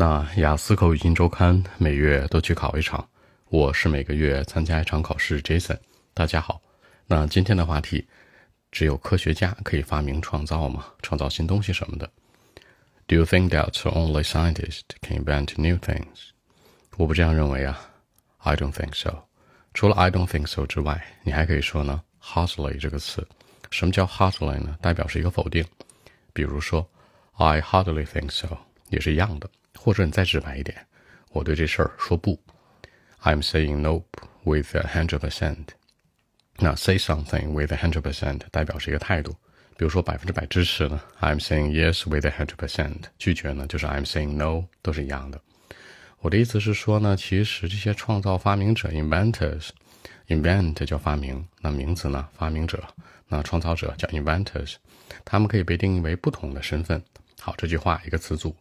那雅思口语金周刊每月都去考一场，我是每个月参加一场考试。Jason，大家好。那今天的话题，只有科学家可以发明创造吗？创造新东西什么的？Do you think that only scientists can invent new things？我不这样认为啊。I don't think so。除了 I don't think so 之外，你还可以说呢？Hardly 这个词，什么叫 hardly 呢？代表是一个否定。比如说，I hardly think so，也是一样的。或者你再直白一点，我对这事儿说不。I'm saying no with a hundred percent。那 say something with a hundred percent 代表是一个态度，比如说百分之百支持呢，I'm saying yes with a hundred percent。拒绝呢，就是 I'm saying no，都是一样的。我的意思是说呢，其实这些创造发明者 inventors，invent 叫发明，那名词呢发明者，那创造者叫 inventors，他们可以被定义为不同的身份。好，这句话一个词组。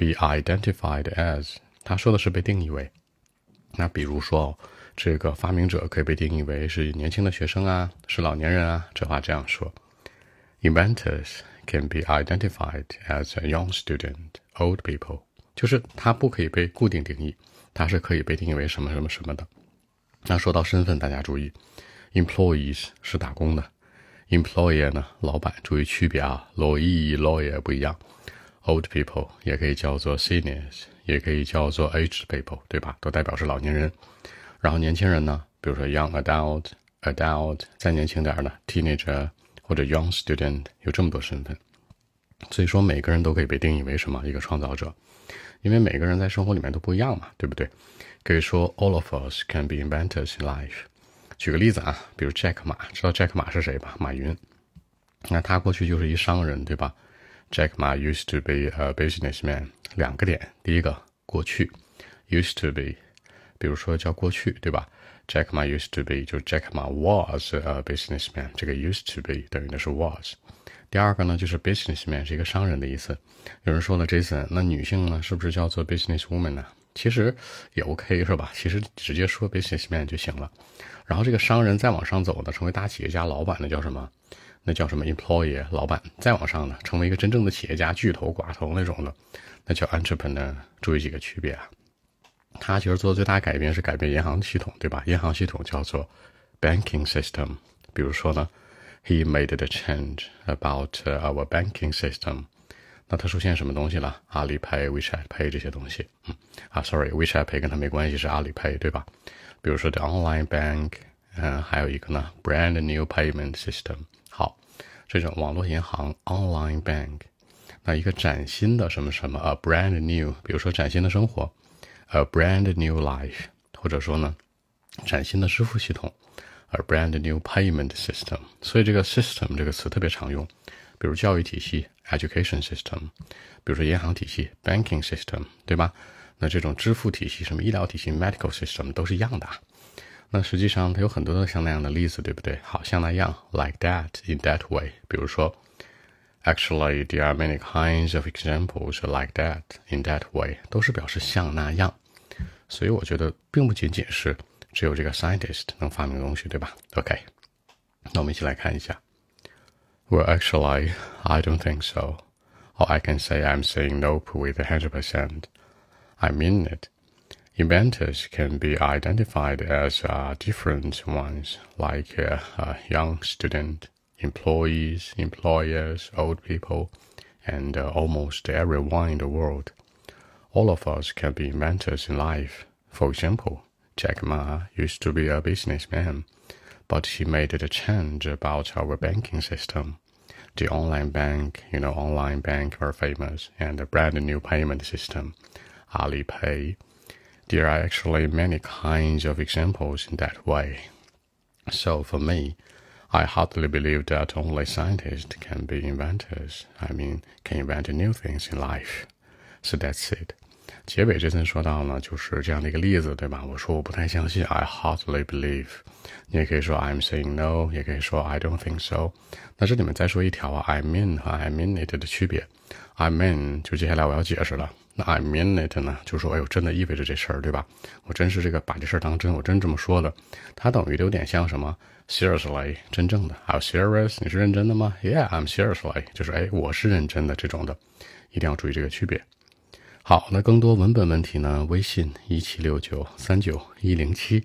Be identified as，他说的是被定义为。那比如说，这个发明者可以被定义为是年轻的学生啊，是老年人啊。这话这样说：Inventors can be identified as a young student, old people。就是他不可以被固定定义，他是可以被定义为什么什么什么的。那说到身份，大家注意，employees 是打工的，employer 呢，老板。注意区别啊，lawyer lawyer 不一样。Old people 也可以叫做 seniors，也可以叫做 aged people，对吧？都代表是老年人。然后年轻人呢，比如说 young adult、adult，再年轻点的 teenager 或者 young student，有这么多身份。所以说每个人都可以被定义为什么一个创造者，因为每个人在生活里面都不一样嘛，对不对？可以说 all of us can be inventors in life。举个例子啊，比如 Jack 马，知道 Jack 马是谁吧？马云，那他过去就是一商人，对吧？Jack Ma used to be a businessman。两个点，第一个过去，used to be，比如说叫过去，对吧？Jack Ma used to be，就是 Jack Ma was a businessman。这个 used to be 等于的是 was。第二个呢，就是 businessman 是一个商人的意思。有人说了，Jason，那女性呢，是不是叫做 businesswoman 呢？其实也 OK 是吧？其实直接说 businessman 就行了。然后这个商人再往上走呢，成为大企业家、老板，那叫什么？那叫什么 employee 老板，再往上呢，成为一个真正的企业家、巨头、寡头那种的，那叫 entrepreneur。注意几个区别啊？他其实做的最大改变是改变银行系统，对吧？银行系统叫做 banking system。比如说呢，he made the change about our banking system。那他出现什么东西了？阿里 Pay、WeChat Pay 这些东西。嗯啊，sorry，WeChat Pay 跟他没关系，是阿里 Pay，对吧？比如说 the online bank，嗯，还有一个呢，brand new payment system。这种网络银行 （online bank），那一个崭新的什么什么 （a brand new），比如说崭新的生活 （a brand new life），或者说呢，崭新的支付系统 （a brand new payment system）。所以这个 “system” 这个词特别常用，比如教育体系 （education system），比如说银行体系 （banking system），对吧？那这种支付体系，什么医疗体系 （medical system） 都是一样的。那实际上它有很多的像那样的例子，对不对？好像那样，like that in that way。比如说，actually there are many kinds of examples like that in that way，都是表示像那样。所以我觉得并不仅仅是只有这个 scientist 能发明东西，对吧？OK，那我们一起来看一下。Well, actually, I don't think so. Or I can say I'm saying nope with a hundred percent. I mean it. Inventors can be identified as uh, different ones, like uh, a young student, employees, employers, old people, and uh, almost everyone in the world. All of us can be inventors in life. For example, Jack Ma used to be a businessman, but he made a change about our banking system. The online bank, you know, online bank are famous, and a brand new payment system, Alipay there are actually many kinds of examples in that way. So for me, I hardly believe that only scientists can be inventors. I mean, can invent new things in life. So that's it. 结尾这次说到呢，就是这样的一个例子，对吧？我说我不太相信，I hardly believe。你也可以说 I'm saying no，也可以说 I don't think so。那这里面再说一条啊，I mean 和 I mean it 的区别。I mean 就接下来我要解释了。 那 I mean it 呢，就说哎呦，真的意味着这事儿，对吧？我真是这个把这事儿当真，我真这么说的。它等于有点像什么？Seriously，真正的。还有 serious，你是认真的吗？Yeah，I'm seriously，就是哎，我是认真的这种的，一定要注意这个区别。好，那更多文本问题呢？微信一七六九三九一零七。